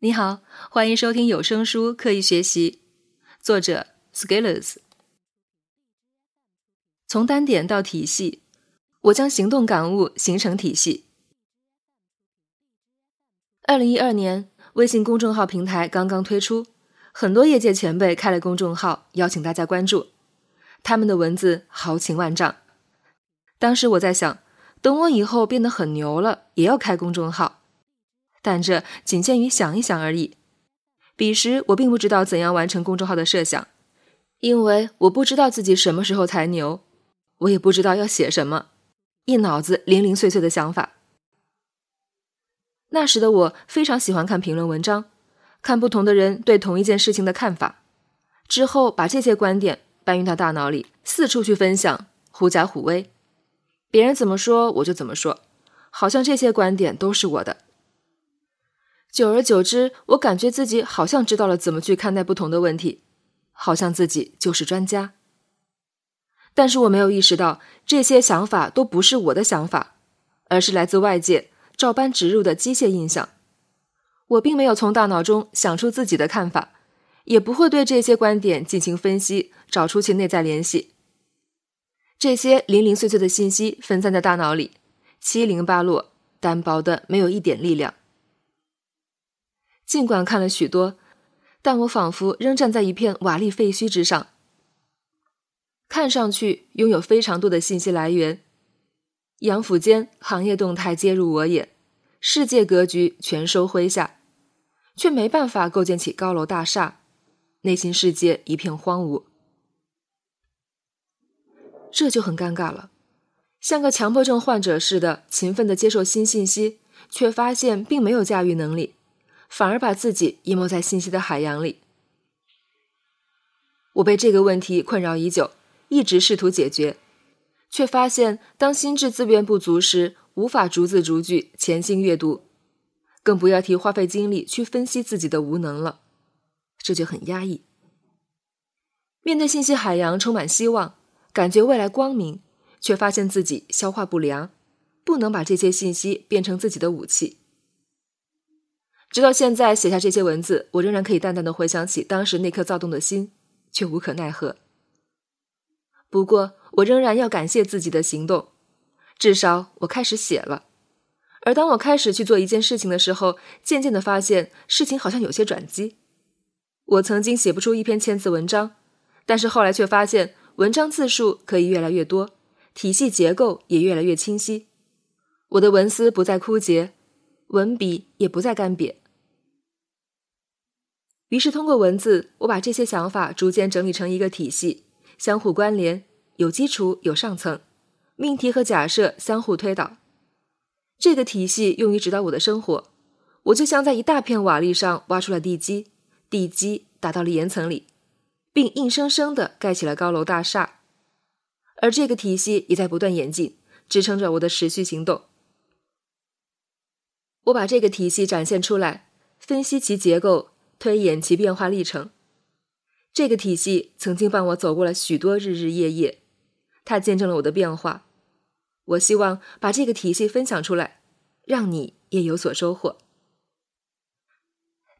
你好，欢迎收听有声书《刻意学习》，作者 Scalers。从单点到体系，我将行动感悟形成体系。二零一二年，微信公众号平台刚刚推出，很多业界前辈开了公众号，邀请大家关注。他们的文字豪情万丈。当时我在想，等我以后变得很牛了，也要开公众号。但这仅限于想一想而已。彼时我并不知道怎样完成公众号的设想，因为我不知道自己什么时候才牛，我也不知道要写什么，一脑子零零碎碎的想法。那时的我非常喜欢看评论文章，看不同的人对同一件事情的看法，之后把这些观点搬运到大脑里，四处去分享，狐假虎威。别人怎么说我就怎么说，好像这些观点都是我的。久而久之，我感觉自己好像知道了怎么去看待不同的问题，好像自己就是专家。但是我没有意识到，这些想法都不是我的想法，而是来自外界照搬植入的机械印象。我并没有从大脑中想出自己的看法，也不会对这些观点进行分析，找出其内在联系。这些零零碎碎的信息分散在大脑里，七零八落，单薄的没有一点力量。尽管看了许多，但我仿佛仍站在一片瓦砾废墟之上。看上去拥有非常多的信息来源，杨府间行业动态皆入我眼，世界格局全收麾下，却没办法构建起高楼大厦，内心世界一片荒芜。这就很尴尬了，像个强迫症患者似的勤奋的接受新信息，却发现并没有驾驭能力。反而把自己淹没在信息的海洋里。我被这个问题困扰已久，一直试图解决，却发现当心智资源不足时，无法逐字逐句潜心阅读，更不要提花费精力去分析自己的无能了。这就很压抑。面对信息海洋，充满希望，感觉未来光明，却发现自己消化不良，不能把这些信息变成自己的武器。直到现在写下这些文字，我仍然可以淡淡的回想起当时那颗躁动的心，却无可奈何。不过，我仍然要感谢自己的行动，至少我开始写了。而当我开始去做一件事情的时候，渐渐的发现事情好像有些转机。我曾经写不出一篇千字文章，但是后来却发现文章字数可以越来越多，体系结构也越来越清晰。我的文思不再枯竭。文笔也不再干瘪，于是通过文字，我把这些想法逐渐整理成一个体系，相互关联，有基础有上层，命题和假设相互推导。这个体系用于指导我的生活，我就像在一大片瓦砾上挖出了地基，地基打到了岩层里，并硬生生的盖起了高楼大厦。而这个体系也在不断演进，支撑着我的持续行动。我把这个体系展现出来，分析其结构，推演其变化历程。这个体系曾经伴我走过了许多日日夜夜，它见证了我的变化。我希望把这个体系分享出来，让你也有所收获。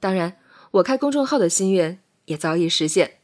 当然，我开公众号的心愿也早已实现。